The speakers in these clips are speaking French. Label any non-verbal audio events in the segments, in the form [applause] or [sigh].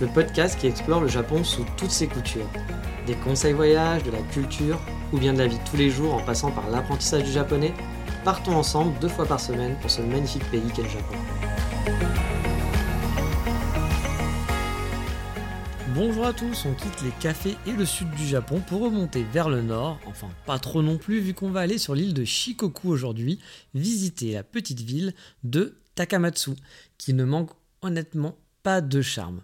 Le podcast qui explore le Japon sous toutes ses coutures. Des conseils voyages, de la culture ou bien de la vie de tous les jours en passant par l'apprentissage du japonais, partons ensemble deux fois par semaine pour ce magnifique pays qu'est le Japon. Bonjour à tous, on quitte les cafés et le sud du Japon pour remonter vers le nord, enfin pas trop non plus vu qu'on va aller sur l'île de Shikoku aujourd'hui, visiter la petite ville de Takamatsu, qui ne manque honnêtement pas de charme.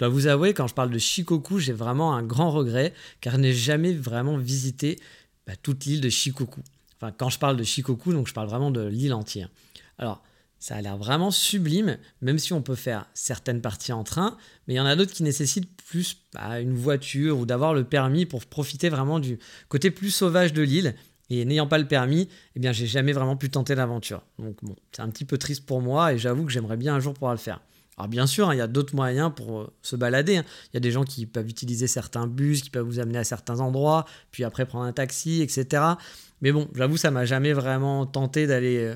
Je dois vous avouer, quand je parle de Shikoku, j'ai vraiment un grand regret, car je n'ai jamais vraiment visité bah, toute l'île de Shikoku. Enfin, quand je parle de Shikoku, donc je parle vraiment de l'île entière. Alors, ça a l'air vraiment sublime, même si on peut faire certaines parties en train, mais il y en a d'autres qui nécessitent plus bah, une voiture ou d'avoir le permis pour profiter vraiment du côté plus sauvage de l'île. Et n'ayant pas le permis, eh bien, j'ai jamais vraiment pu tenter l'aventure. Donc bon, c'est un petit peu triste pour moi et j'avoue que j'aimerais bien un jour pouvoir le faire. Alors bien sûr, hein, il y a d'autres moyens pour euh, se balader. hein. Il y a des gens qui peuvent utiliser certains bus, qui peuvent vous amener à certains endroits, puis après prendre un taxi, etc. Mais bon, j'avoue, ça m'a jamais vraiment tenté d'aller euh,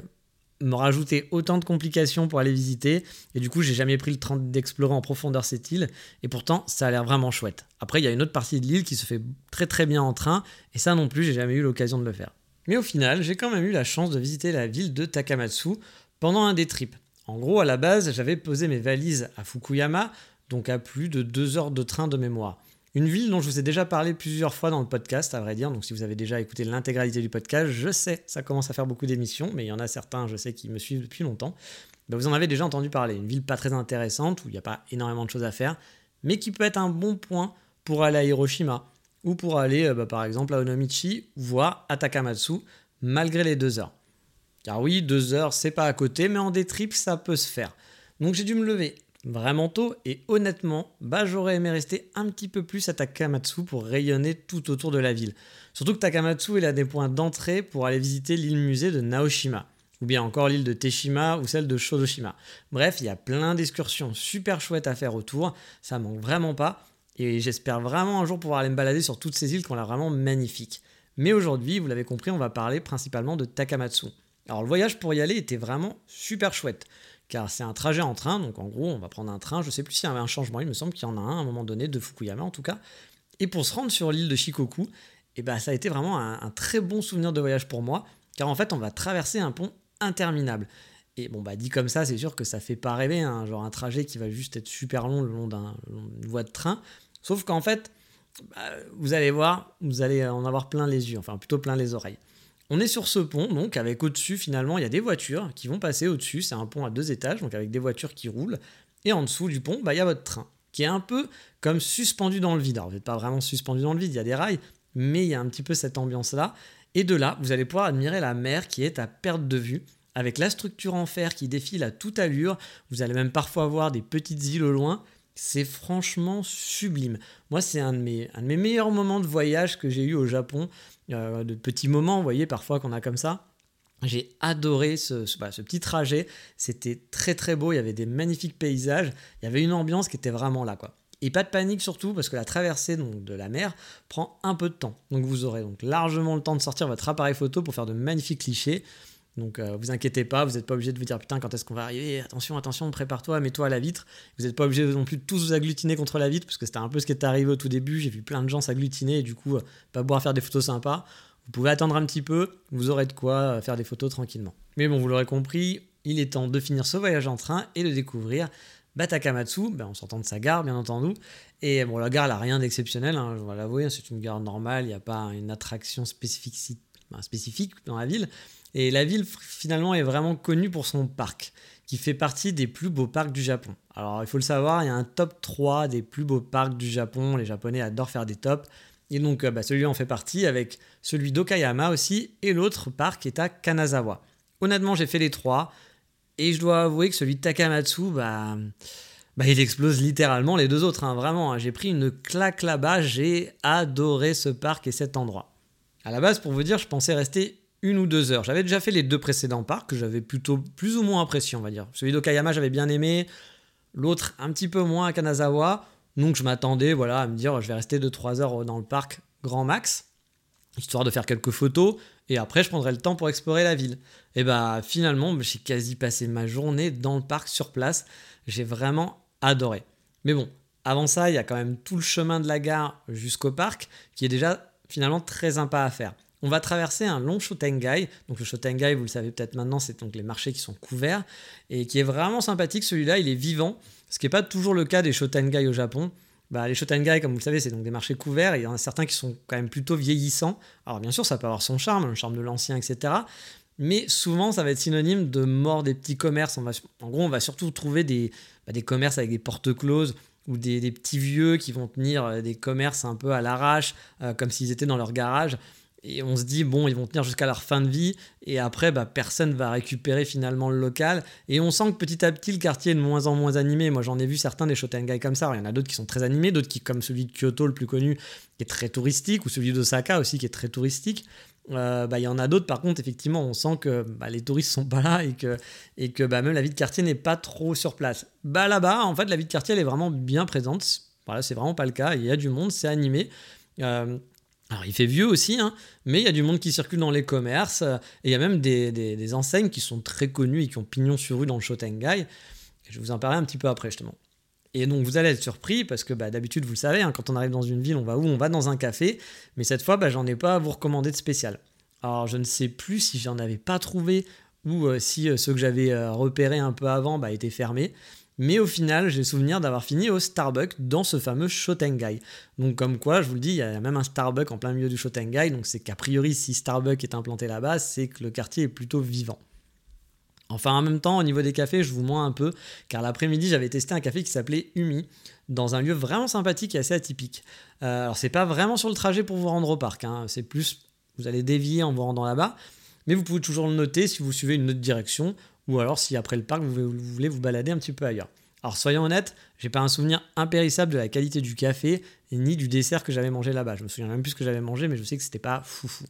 me rajouter autant de complications pour aller visiter. Et du coup, j'ai jamais pris le temps d'explorer en profondeur cette île. Et pourtant, ça a l'air vraiment chouette. Après, il y a une autre partie de l'île qui se fait très très bien en train. Et ça non plus, j'ai jamais eu l'occasion de le faire. Mais au final, j'ai quand même eu la chance de visiter la ville de Takamatsu pendant un des trips. En gros, à la base, j'avais posé mes valises à Fukuyama, donc à plus de deux heures de train de mémoire. Une ville dont je vous ai déjà parlé plusieurs fois dans le podcast, à vrai dire. Donc, si vous avez déjà écouté l'intégralité du podcast, je sais, ça commence à faire beaucoup d'émissions, mais il y en a certains, je sais, qui me suivent depuis longtemps. Ben, vous en avez déjà entendu parler. Une ville pas très intéressante, où il n'y a pas énormément de choses à faire, mais qui peut être un bon point pour aller à Hiroshima, ou pour aller, euh, bah, par exemple, à Onomichi, voire à Takamatsu, malgré les deux heures. Car oui, deux heures, c'est pas à côté, mais en des ça peut se faire. Donc j'ai dû me lever vraiment tôt et honnêtement, bah j'aurais aimé rester un petit peu plus à Takamatsu pour rayonner tout autour de la ville. Surtout que Takamatsu est l'un des points d'entrée pour aller visiter l'île musée de Naoshima, ou bien encore l'île de Teshima ou celle de Shodoshima. Bref, il y a plein d'excursions super chouettes à faire autour, ça manque vraiment pas, et j'espère vraiment un jour pouvoir aller me balader sur toutes ces îles qui ont l'air vraiment magnifiques. Mais aujourd'hui, vous l'avez compris, on va parler principalement de Takamatsu. Alors le voyage pour y aller était vraiment super chouette, car c'est un trajet en train, donc en gros on va prendre un train, je sais plus s'il y avait un changement, il me semble qu'il y en a un à un moment donné, de Fukuyama en tout cas, et pour se rendre sur l'île de Shikoku, et ben ça a été vraiment un, très bon souvenir de voyage pour moi, car en fait on va traverser un pont interminable. Et bon, bah dit comme ça, c'est sûr que ça fait pas rêver, hein, genre un trajet qui va juste être super long le long d'un- d'une voie de train. Sauf qu'en fait, bah, vous allez voir, vous allez en avoir plein les yeux, enfin plutôt plein les oreilles. On est sur ce pont, donc avec au-dessus, finalement, il y a des voitures qui vont passer au-dessus. C'est un pont à deux étages, donc avec des voitures qui roulent. Et en dessous du pont, bah, il y a votre train, qui est un peu comme suspendu dans le vide. Alors, vous n'êtes pas vraiment suspendu dans le vide, il y a des rails, mais il y a un petit peu cette ambiance-là. Et de là, vous allez pouvoir admirer la mer qui est à perte de vue, avec la structure en fer qui défile à toute allure. Vous allez même parfois voir des petites îles au loin. C'est franchement sublime. Moi, c'est un, de mes- un de mes meilleurs moments de voyage que j'ai eu au Japon. Euh, de petits moments, vous voyez, parfois qu'on a comme ça. J'ai adoré ce, bah, ce petit trajet. C'était très très beau. Il y avait des magnifiques paysages. Il y avait une ambiance qui était vraiment là, quoi. Et pas de panique surtout parce que la traversée donc, de la mer prend un peu de temps. Donc vous aurez donc largement le temps de sortir votre appareil photo pour faire de magnifiques clichés. Donc euh, vous inquiétez pas, vous n'êtes pas obligé de vous dire putain quand est-ce qu'on va arriver, attention, attention, prépare-toi, mets-toi à la vitre. Vous n'êtes pas obligé non plus de tous vous agglutiner contre la vitre parce que c'était un peu ce qui est arrivé au tout début. J'ai vu plein de gens s'agglutiner et du coup euh, pas pouvoir faire des photos sympas. Vous pouvez attendre un petit peu, vous aurez de quoi euh, faire des photos tranquillement. Mais bon, vous l'aurez compris, il est temps de finir ce voyage en train et de découvrir Batakamatsu, ben, on s'entend de sa gare bien entendu. Et bon, la gare, n'a rien d'exceptionnel, hein, je vais l'avouer, c'est une gare normale, il n'y a pas une attraction spécifique, spécifique dans la ville. Et la ville, finalement, est vraiment connue pour son parc, qui fait partie des plus beaux parcs du Japon. Alors, il faut le savoir, il y a un top 3 des plus beaux parcs du Japon. Les Japonais adorent faire des tops. Et donc, euh, bah, celui-là en fait partie avec celui d'Okayama aussi, et l'autre parc est à Kanazawa. Honnêtement, j'ai fait les trois, et je dois avouer que celui de Takamatsu, bah, bah il explose littéralement les deux autres. Hein. vraiment, hein. j'ai pris une claque là-bas, j'ai adoré ce parc et cet endroit. À la base, pour vous dire, je pensais rester une ou deux heures. J'avais déjà fait les deux précédents parcs que j'avais plutôt plus ou moins apprécié, on va dire. Celui d'Okayama, j'avais bien aimé, l'autre un petit peu moins à Kanazawa. Donc je m'attendais voilà, à me dire je vais rester 2-3 heures dans le parc grand max, histoire de faire quelques photos, et après je prendrai le temps pour explorer la ville. Et bah finalement j'ai quasi passé ma journée dans le parc sur place, j'ai vraiment adoré. Mais bon, avant ça il y a quand même tout le chemin de la gare jusqu'au parc qui est déjà finalement très sympa à faire. On va traverser un long Shotengai. Donc le Shotengai, vous le savez peut-être maintenant, c'est donc les marchés qui sont couverts et qui est vraiment sympathique. Celui-là, il est vivant, ce qui n'est pas toujours le cas des Shotengai au Japon. Bah, les Shotengai, comme vous le savez, c'est donc des marchés couverts. Et il y en a certains qui sont quand même plutôt vieillissants. Alors bien sûr, ça peut avoir son charme, le charme de l'ancien, etc. Mais souvent, ça va être synonyme de mort des petits commerces. en gros, on va surtout trouver des, bah, des commerces avec des portes closes ou des, petits vieux qui vont tenir euh, des commerces un peu à l'arrache, euh, comme s'ils étaient dans leur garage. Et on se dit, bon, ils vont tenir jusqu'à leur fin de vie, et après, bah, personne va récupérer finalement le local. Et on sent que petit à petit, le quartier est de moins en moins animé. Moi, j'en ai vu certains des Shotengai comme ça. il y en a d'autres qui sont très animés, d'autres qui, comme celui de Kyoto, le plus connu, qui est très touristique, ou celui d'Osaka aussi, qui est très touristique. Euh, bah, il y en a d'autres, par contre, effectivement, on sent que bah, les touristes sont pas là et que, et que bah, même la vie de quartier n'est pas trop sur place. Bah, là-bas, en fait, la vie de quartier, elle est vraiment bien présente. Voilà, c'est vraiment pas le cas. Il y a du monde, c'est animé. Euh, alors, il fait vieux aussi, hein, mais il y a du monde qui circule dans les commerces. Euh, et il y a même des, enseignes qui sont très connues et qui ont pignon sur rue dans le Shotengai. Je vais vous en parler un petit peu après, justement. Et donc, vous allez être surpris parce que bah, d'habitude, vous le savez, hein, quand on arrive dans une ville, on va où? On va dans un café. Mais cette fois, bah, j'en ai pas à vous recommander de spécial. Alors, je ne sais plus si j'en avais pas trouvé ou euh, si euh, ceux que j'avais repérés un peu avant bah, étaient fermés. Mais au final, j'ai souvenir d'avoir fini au Starbucks dans ce fameux Shotengai. Donc comme quoi, je vous le dis, il y a même un Starbucks en plein milieu du Shotengai, donc c'est qu'a priori, si Starbucks est implanté là-bas, c'est que le quartier est plutôt vivant. Enfin, en même temps, au niveau des cafés, je vous moins un peu, car l'après-midi, j'avais testé un café qui s'appelait Umi, dans un lieu vraiment sympathique et assez atypique. Euh, alors, c'est pas vraiment sur le trajet pour vous rendre au parc, hein. c'est plus, vous allez dévier en vous rendant là-bas, mais vous pouvez toujours le noter si vous suivez une autre direction, ou alors si après le parc vous voulez vous balader un petit peu ailleurs. Alors soyons honnêtes, j'ai pas un souvenir impérissable de la qualité du café ni du dessert que j'avais mangé là-bas. Je me souviens même plus ce que j'avais mangé, mais je sais que c'était pas foufou.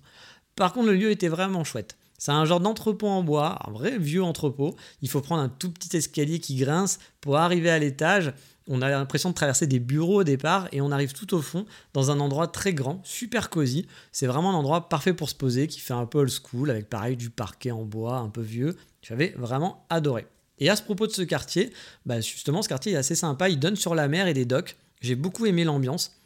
Par contre, le lieu était vraiment chouette. C'est un genre d'entrepôt en bois, un vrai vieux entrepôt. Il faut prendre un tout petit escalier qui grince pour arriver à l'étage. On a l'impression de traverser des bureaux au départ et on arrive tout au fond dans un endroit très grand, super cosy. C'est vraiment un endroit parfait pour se poser qui fait un peu old school avec pareil du parquet en bois un peu vieux. J'avais vraiment adoré. Et à ce propos de ce quartier, bah justement ce quartier est assez sympa, il donne sur la mer et des docks. J'ai beaucoup aimé l'ambiance.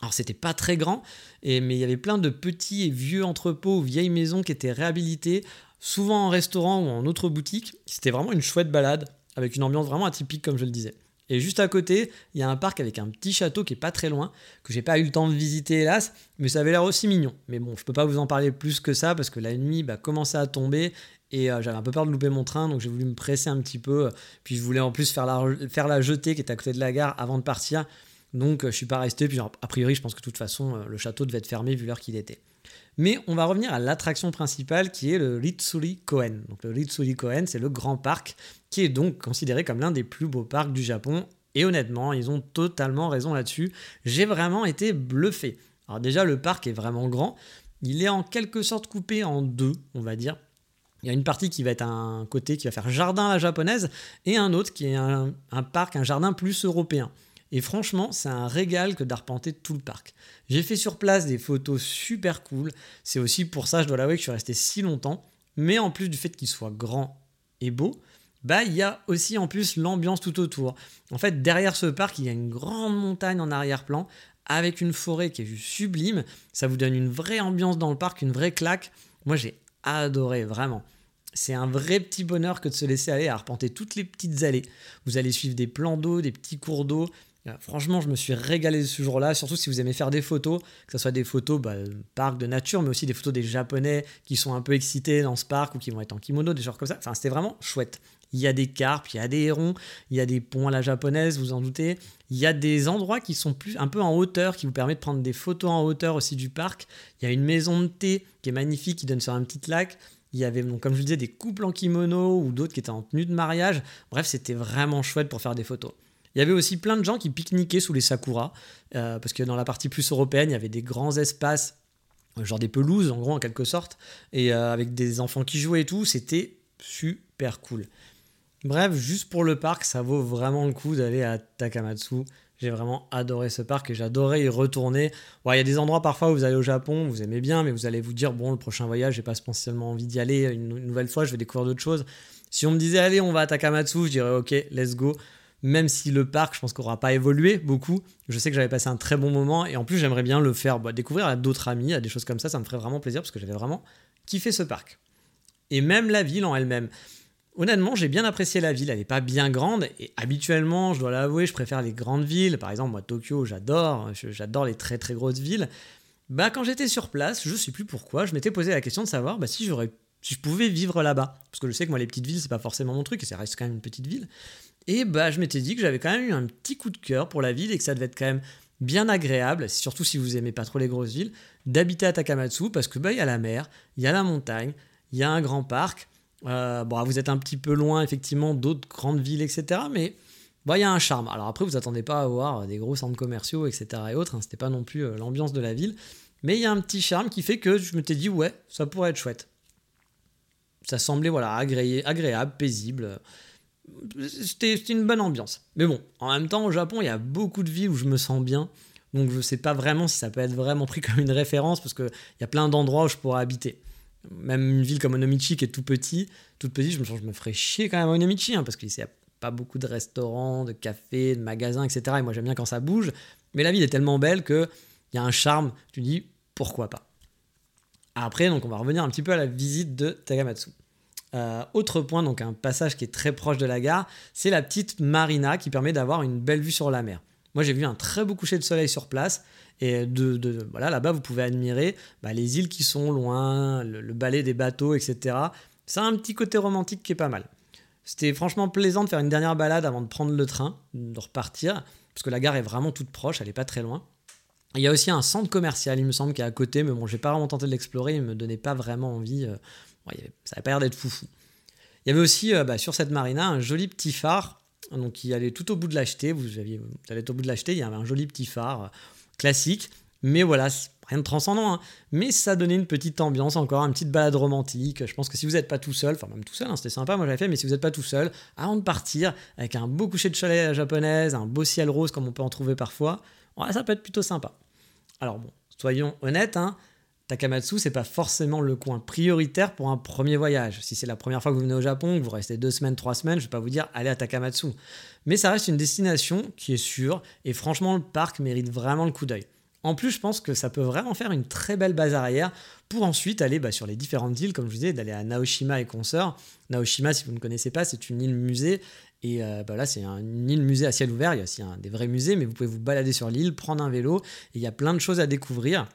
Alors c'était pas très grand, mais il y avait plein de petits et vieux entrepôts ou vieilles maisons qui étaient réhabilitées, souvent en restaurant ou en autre boutique. C'était vraiment une chouette balade, avec une ambiance vraiment atypique comme je le disais. Et juste à côté, il y a un parc avec un petit château qui est pas très loin, que j'ai pas eu le temps de visiter hélas, mais ça avait l'air aussi mignon. Mais bon, je peux pas vous en parler plus que ça parce que la nuit bah, commençait à tomber et euh, j'avais un peu peur de louper mon train, donc j'ai voulu me presser un petit peu. Puis je voulais en plus faire la, faire la jetée qui est à côté de la gare avant de partir. Donc euh, je suis pas resté. Puis a priori, je pense que de toute façon, euh, le château devait être fermé vu l'heure qu'il était. Mais on va revenir à l'attraction principale qui est le Ritsuri Koen. Donc le Ritsuri Koen, c'est le grand parc qui est donc considéré comme l'un des plus beaux parcs du Japon. Et honnêtement, ils ont totalement raison là-dessus. J'ai vraiment été bluffé. Alors déjà, le parc est vraiment grand. Il est en quelque sorte coupé en deux, on va dire. Il y a une partie qui va être un côté qui va faire jardin à la japonaise et un autre qui est un, parc, un jardin plus européen. Et franchement, c'est un régal que d'arpenter tout le parc. J'ai fait sur place des photos super cool. C'est aussi pour ça, je dois l'avouer, que je suis resté si longtemps. Mais en plus du fait qu'il soit grand et beau, bah il y a aussi en plus l'ambiance tout autour. En fait, derrière ce parc, il y a une grande montagne en arrière-plan avec une forêt qui est juste sublime. Ça vous donne une vraie ambiance dans le parc, une vraie claque. Moi, j'ai adoré, vraiment. C'est un vrai petit bonheur que de se laisser aller à arpenter toutes les petites allées. Vous allez suivre des plans d'eau, des petits cours d'eau. Euh, franchement, je me suis régalé ce jour-là, surtout si vous aimez faire des photos, que ce soit des photos bah, parc de nature, mais aussi des photos des Japonais qui sont un peu excités dans ce parc ou qui vont être en kimono, des genres comme ça. Enfin, c'était vraiment chouette. Il y a des carpes, il y a des hérons, il y a des ponts à la japonaise, vous en doutez. Il y a des endroits qui sont plus un peu en hauteur, qui vous permettent de prendre des photos en hauteur aussi du parc. Il y a une maison de thé qui est magnifique, qui donne sur un petit lac. Il y avait, donc, comme je vous disais, des couples en kimono ou d'autres qui étaient en tenue de mariage. Bref, c'était vraiment chouette pour faire des photos. Il y avait aussi plein de gens qui pique-niquaient sous les sakuras, euh, parce que dans la partie plus européenne, il y avait des grands espaces, euh, genre des pelouses en gros en quelque sorte, et euh, avec des enfants qui jouaient et tout, c'était super cool. Bref, juste pour le parc, ça vaut vraiment le coup d'aller à Takamatsu. J'ai vraiment adoré ce parc et j'adorais y retourner. Il y a des endroits parfois où vous allez au Japon, vous aimez bien, mais vous allez vous dire, bon, le prochain voyage, j'ai pas spécialement envie d'y aller une, une nouvelle fois, je vais découvrir d'autres choses. Si on me disait, allez, on va à Takamatsu, je dirais, ok, let's go même si le parc, je pense qu'on n'aura pas évolué beaucoup. Je sais que j'avais passé un très bon moment et en plus, j'aimerais bien le faire bah, découvrir à d'autres amis, à des choses comme ça. Ça me ferait vraiment plaisir parce que j'avais vraiment kiffé ce parc. Et même la ville en elle-même. Honnêtement, j'ai bien apprécié la ville. Elle n'est pas bien grande et habituellement, je dois l'avouer, je préfère les grandes villes. Par exemple, moi, Tokyo, j'adore. J'adore les très très grosses villes. Bah, quand j'étais sur place, je sais plus pourquoi, je m'étais posé la question de savoir bah, si j'aurais si je pouvais vivre là-bas. Parce que je sais que moi, les petites villes, c'est pas forcément mon truc, et ça reste quand même une petite ville. Et bah, je m'étais dit que j'avais quand même eu un petit coup de cœur pour la ville et que ça devait être quand même bien agréable, surtout si vous aimez pas trop les grosses villes, d'habiter à Takamatsu parce que bah il y a la mer, il y a la montagne, il y a un grand parc. Euh, bon, vous êtes un petit peu loin effectivement d'autres grandes villes, etc. Mais bah, il y a un charme. Alors après, vous attendez pas à avoir des gros centres commerciaux, etc. et autres. Hein, C'était pas non plus euh, l'ambiance de la ville, mais il y a un petit charme qui fait que je m'étais dit ouais, ça pourrait être chouette. Ça semblait voilà agréable, paisible c'était une bonne ambiance. Mais bon, en même temps, au Japon, il y a beaucoup de villes où je me sens bien. Donc je ne sais pas vraiment si ça peut être vraiment pris [laughs] comme une référence parce qu'il y a plein d'endroits où je pourrais habiter. Même une ville comme Onomichi qui est tout petit, toute petite, je me, sens, je me ferais chier quand même à Onomichi hein, parce qu'il n'y a pas beaucoup de restaurants, de cafés, de magasins, etc. Et moi j'aime bien quand ça bouge. Mais la ville est tellement belle qu'il y a un charme. Tu dis pourquoi pas? Après, donc on va revenir un petit peu à la visite de Tagamatsu. Euh, autre point, donc un passage qui est très proche de la gare, c'est la petite marina qui permet d'avoir une belle vue sur la mer. Moi, j'ai vu un très beau coucher de soleil sur place. Et de, voilà, là-bas, vous pouvez admirer bah, les îles qui sont loin, le, balai des bateaux, etc. A un petit côté romantique qui est pas mal. C'était franchement plaisant de faire une dernière balade avant de prendre le train, de repartir, parce que la gare est vraiment toute proche, elle n'est pas très loin. Il y a aussi un centre commercial, il me semble, qui est à côté, mais bon, j'ai pas vraiment tenté de l'explorer, il me donnait pas vraiment envie. Euh, ça n'avait pas l'air d'être foufou. Il y avait aussi euh, bah, sur cette marina un joli petit phare donc qui allait tout au bout de l'acheter. Vous, vous allez au bout de l'acheter, il y avait un joli petit phare euh, classique. Mais voilà, rien de transcendant. Hein. Mais ça donnait une petite ambiance encore, une petite balade romantique. Je pense que si vous n'êtes pas tout seul, enfin même tout seul, hein, c'était sympa, moi j'avais fait, mais si vous n'êtes pas tout seul, avant de partir, avec un beau coucher de soleil japonaise, un beau ciel rose comme on peut en trouver parfois, ça peut être plutôt sympa. Alors bon, soyons honnêtes, hein, Takamatsu, c'est pas forcément le coin prioritaire pour un premier voyage. Si c'est la première fois que vous venez au Japon, que vous restez deux semaines, trois semaines, je vais pas vous dire allez à Takamatsu. Mais ça reste une destination qui est sûre et franchement, le parc mérite vraiment le coup d'œil. En plus, je pense que ça peut vraiment faire une très belle base arrière pour ensuite aller bah, sur les différentes îles, comme je vous disais, d'aller à Naoshima et consorts. Naoshima, si vous ne connaissez pas, c'est une île musée. Et euh, bah là, c'est une île musée à ciel ouvert. Il y a aussi des vrais musées, mais vous pouvez vous balader sur l'île, prendre un vélo. Et il y a plein de choses à découvrir.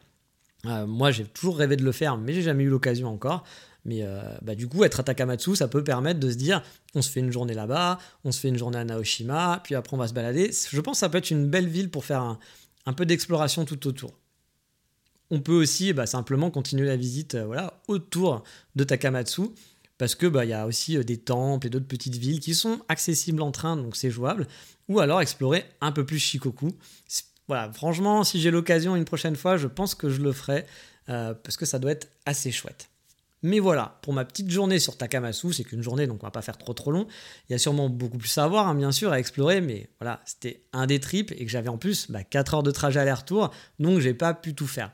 Euh, moi, j'ai toujours rêvé de le faire, mais j'ai jamais eu l'occasion encore. Mais euh, bah, du coup, être à Takamatsu, ça peut permettre de se dire on se fait une journée là-bas, on se fait une journée à Naoshima, puis après on va se balader. Je pense que ça peut être une belle ville pour faire un, peu d'exploration tout autour. On peut aussi bah, simplement continuer la visite euh, voilà, autour de Takamatsu, parce que bah, y a aussi des temples et d'autres petites villes qui sont accessibles en train, donc c'est jouable. Ou alors explorer un peu plus Shikoku. Voilà, franchement, si j'ai l'occasion une prochaine fois, je pense que je le ferai euh, parce que ça doit être assez chouette. Mais voilà, pour ma petite journée sur Takamatsu, c'est qu'une journée, donc on va pas faire trop trop long. Il y a sûrement beaucoup plus à voir, hein, bien sûr, à explorer, mais voilà, c'était un des trips et que j'avais en plus 4 bah, heures de trajet aller-retour, donc j'ai pas pu tout faire.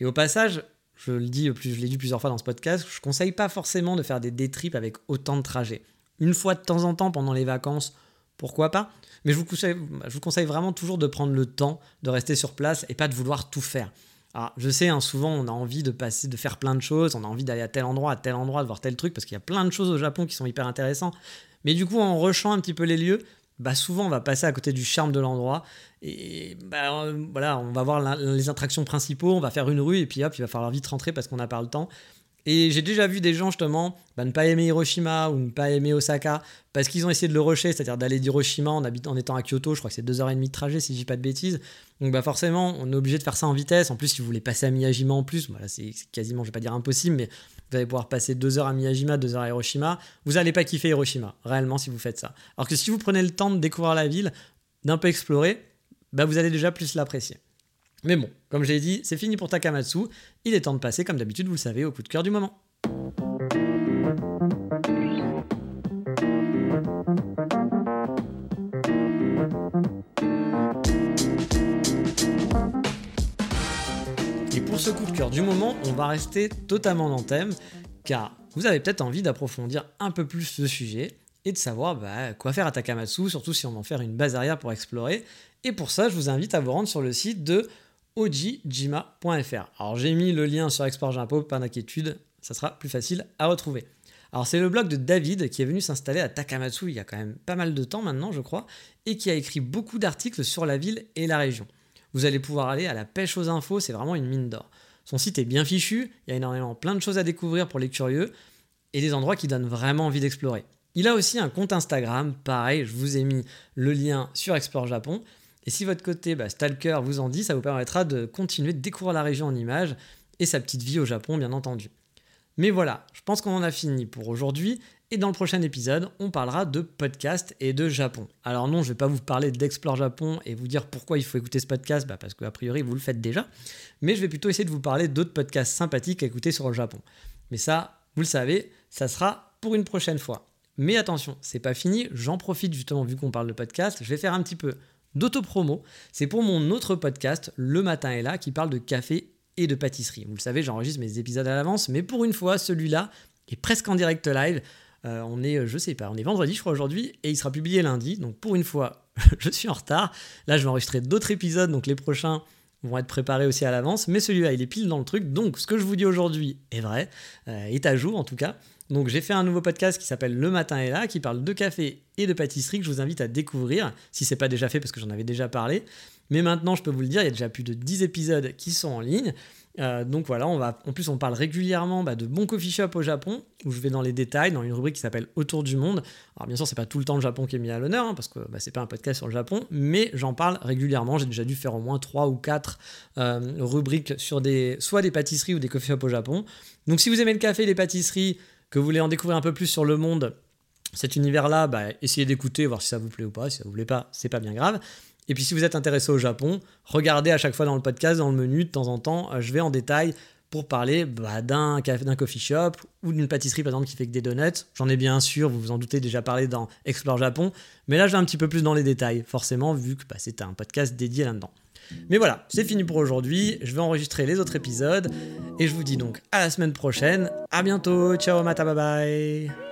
Et au passage, je le dis, je l'ai dit plusieurs fois dans ce podcast, je conseille pas forcément de faire des day trips avec autant de trajets. Une fois de temps en temps pendant les vacances, pourquoi pas Mais je vous, conseille, vraiment toujours de prendre le temps de rester sur place et pas de vouloir tout faire. Je sais, hein, souvent on a envie de passer, de faire plein de choses, on a envie d'aller à tel endroit, à tel endroit, de voir tel truc, parce qu'il y a plein de choses au Japon qui sont hyper intéressantes. Mais du coup, en rushant un petit peu les lieux, bah souvent on va passer à côté du charme de l'endroit et bah, voilà, on va voir les attractions principaux, on va faire une rue et puis hop, il va falloir vite rentrer parce qu'on n'a pas le temps. Et j'ai déjà vu des gens justement bah, ne pas aimer Hiroshima ou ne pas aimer Osaka parce qu'ils ont essayé de le rusher, c'est-à-dire d'aller d'Hiroshima en, étant à Kyoto, je crois que c'est 2h30 de trajet si je dis pas de bêtises. Donc bah forcément, on est obligé de faire ça en vitesse. En plus, si vous voulez passer à Miyajima en plus, voilà, c'est quasiment, je vais pas dire impossible, mais vous allez pouvoir passer 2 heures à Miyajima, 2 heures à Hiroshima. Vous n'allez pas kiffer Hiroshima, réellement, si vous faites ça. Alors que si vous prenez le temps de découvrir la ville, d'un peu explorer, bah vous allez déjà plus l'apprécier. Mais bon, comme j'ai dit, c'est fini pour Takamatsu. Il est temps de passer, comme d'habitude, vous le savez, au coup de cœur du moment. Et pour ce coup de cœur du moment, on va rester totalement dans le thème, car vous avez peut-être envie d'approfondir un peu plus ce sujet et de savoir bah, quoi faire à Takamatsu, surtout si on en faire une base arrière pour explorer. Et pour ça, je vous invite à vous rendre sur le site de ojijima.fr. Alors j'ai mis le lien sur Export Japo, pas d'inquiétude, ça sera plus facile à retrouver. Alors c'est le blog de David qui est venu s'installer à Takamatsu il y a quand même pas mal de temps maintenant je crois, et qui a écrit beaucoup d'articles sur la ville et la région. Vous allez pouvoir aller à la pêche aux infos, c'est vraiment une mine d'or. Son site est bien fichu, il y a énormément plein de choses à découvrir pour les curieux, et des endroits qui donnent vraiment envie d'explorer. Il a aussi un compte Instagram, pareil, je vous ai mis le lien sur Explore Japon, et si votre côté bah, stalker vous en dit, ça vous permettra de continuer de découvrir la région en images et sa petite vie au Japon, bien entendu. Mais voilà, je pense qu'on en a fini pour aujourd'hui. Et dans le prochain épisode, on parlera de podcast et de Japon. Alors non, je ne vais pas vous parler d'Explore Japon et vous dire pourquoi il faut écouter ce podcast, bah parce qu'a priori vous le faites déjà. Mais je vais plutôt essayer de vous parler d'autres podcasts sympathiques à écouter sur le Japon. Mais ça, vous le savez, ça sera pour une prochaine fois. Mais attention, c'est pas fini, j'en profite justement vu qu'on parle de podcast, je vais faire un petit peu d'autopromo. C'est pour mon autre podcast, Le Matin est là, qui parle de café et de pâtisserie. Vous le savez, j'enregistre mes épisodes à l'avance, mais pour une fois, celui-là est presque en direct live. Euh, on est, je sais pas, on est vendredi, je crois, aujourd'hui, et il sera publié lundi. Donc pour une fois, [laughs] je suis en retard. Là, je vais enregistrer d'autres épisodes, donc les prochains vont être préparés aussi à l'avance, mais celui-là, il est pile dans le truc. Donc ce que je vous dis aujourd'hui est vrai, euh, est à jour en tout cas. Donc j'ai fait un nouveau podcast qui s'appelle Le Matin est là, qui parle de café et de pâtisserie que je vous invite à découvrir, si c'est pas déjà fait parce que j'en avais déjà parlé. Mais maintenant, je peux vous le dire, il y a déjà plus de 10 épisodes qui sont en ligne. Euh, donc voilà, on va, en plus on parle régulièrement bah, de bons coffee shop au Japon, où je vais dans les détails, dans une rubrique qui s'appelle Autour du monde. Alors bien sûr, c'est pas tout le temps le Japon qui est mis à l'honneur, hein, parce que bah, c'est pas un podcast sur le Japon, mais j'en parle régulièrement. J'ai déjà dû faire au moins 3 ou 4 euh, rubriques sur des, soit des pâtisseries ou des coffee shops au Japon. Donc si vous aimez le café et les pâtisseries, que vous voulez en découvrir un peu plus sur le monde, cet univers-là, bah, essayez d'écouter, voir si ça vous plaît ou pas. Si ça vous plaît pas, c'est pas bien grave. Et puis si vous êtes intéressé au Japon, regardez à chaque fois dans le podcast, dans le menu, de temps en temps, euh, je vais en détail pour parler bah, d'un coffee shop ou d'une pâtisserie par exemple qui fait que des donuts. J'en ai bien sûr, vous vous en doutez, déjà parlé dans Explore Japon, mais là je vais un petit peu plus dans les détails, forcément, vu que bah, c'est un podcast dédié là-dedans. Mais voilà, c'est fini pour aujourd'hui. Je vais enregistrer les autres épisodes. Et je vous dis donc à la semaine prochaine. À bientôt. Ciao, mata, bye bye.